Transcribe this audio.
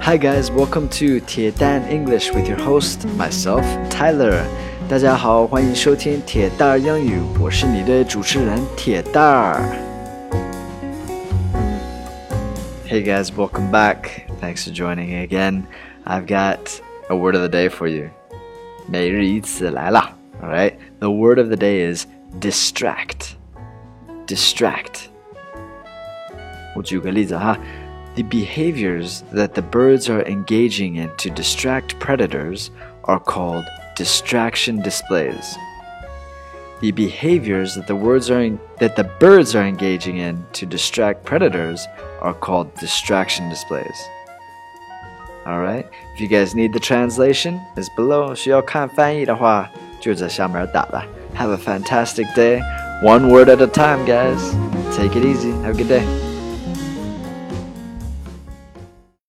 Hi guys, welcome to 铁蛋 English with your host myself Tyler. 大家好，欢迎收听铁蛋儿英语，我是你的主持人铁蛋儿。Hey guys, welcome back. Thanks for joining again. I've got a word of the day for you. 每日一词来啦。All right, the word of the day is distract. Distract. 我举个例子哈。 the behaviors that the birds are engaging in to distract predators are called distraction displays. The behaviors that the words are in, that the birds are engaging in to distract predators are called distraction displays. All right. If you guys need the translation, it's below. 需要看翻译的话，就在下面打了。Have a fantastic day. One word at a time, guys. Take it easy. Have a good day.